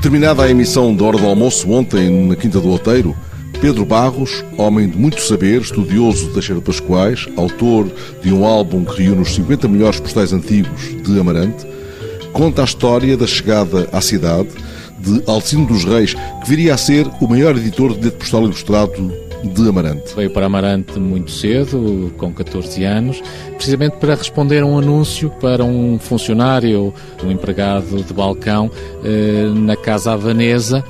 Terminada a emissão da Hora do Almoço ontem na Quinta do Outeiro, Pedro Barros, homem de muito saber, estudioso da Teixeira Pascoais, autor de um álbum que reúne os 50 melhores postais antigos de Amarante, conta a história da chegada à cidade de Alcino dos Reis, que viria a ser o maior editor de bilhete postal ilustrado de Amarante. Veio para Amarante muito cedo, com 14 anos, precisamente para responder a um anúncio para um funcionário, um empregado de balcão, eh, na Casa Havanesa,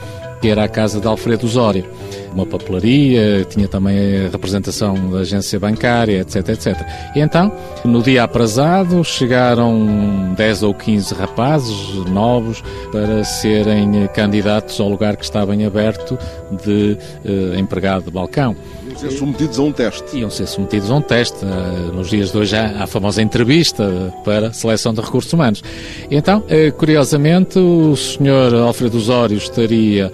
que era a casa de Alfredo Osório uma papelaria, tinha também a representação da agência bancária, etc, etc. E então, no dia aprazado, chegaram 10 ou 15 rapazes novos para serem candidatos ao lugar que estava em aberto de eh, empregado de balcão. Iam ser submetidos a um teste. Iam ser submetidos a um teste. Eh, nos dias de hoje há a famosa entrevista para seleção de recursos humanos. Então, eh, curiosamente, o senhor Alfredo Osório estaria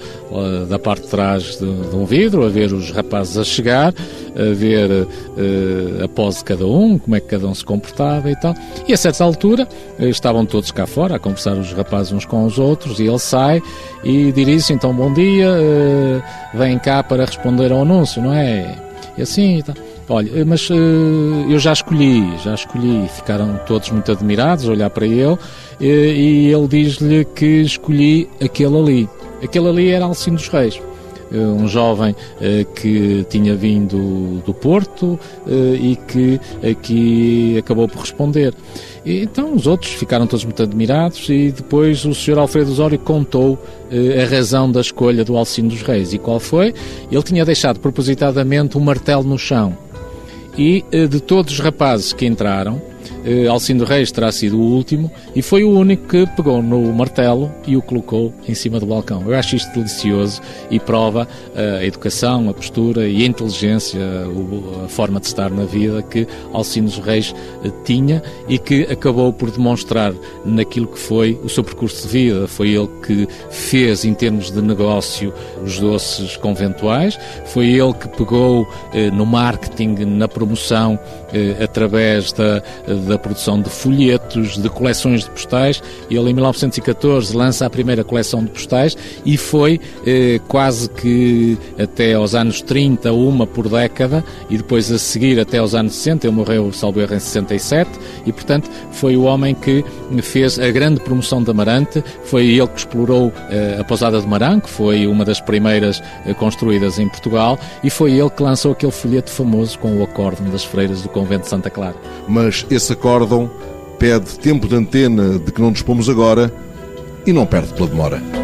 da parte de trás de, de, um vidro, a ver os rapazes a chegar, a ver uh, a pose de cada um, como é que cada um se comportava e tal. E a certa altura uh, estavam todos cá fora a conversar os rapazes uns com os outros e ele sai e dirige-se então bom dia, uh, vem cá para responder ao anúncio, não é? E assim e tal. Olha, mas eu já escolhi, já escolhi, ficaram todos muito admirados a olhar para ele e ele diz-lhe que escolhi aquele ali. Aquele ali era Alcino dos Reis eh, um jovem eh, que tinha vindo do Porto eh, e que aqui acabou por responder. E, então os outros ficaram todos muito admirados e depois o Sr. Alfredo Osório contou a razão da escolha do Alcino dos Reis. E qual foi? Ele tinha deixado propositadamente um martelo no chão. E de todos os rapazes que entraram, Alcindo Reis terá sido o último e foi o único que pegou no martelo e o colocou em cima do balcão. Eu acho isto delicioso e prova eh, a educação, a postura e a inteligência, a forma de estar na vida que Alcindo Reis eh, tinha e que acabou por demonstrar naquilo que foi o seu percurso de vida. Foi ele que fez, em termos de negócio, os doces conventuais, foi ele que pegou no marketing, na promoção, através da da produção de folhetos, de coleções de postais. Ele, em 1914, lança a primeira coleção de postais e foi eh, quase que até aos anos 30, uma por década, e depois a seguir até aos anos 60. Ele morreu, salvo erro, em 67, e portanto foi o homem que fez a grande promoção de Amarante. Foi ele que explorou eh, a pousada de Marã, que foi uma das primeiras eh, construídas em Portugal, e foi ele que lançou aquele folheto famoso com o acórdão das freiras do convento de Santa Clara. Mas esse acórdão pede tempo de antena de que não dispomos agora e não perde pela demora.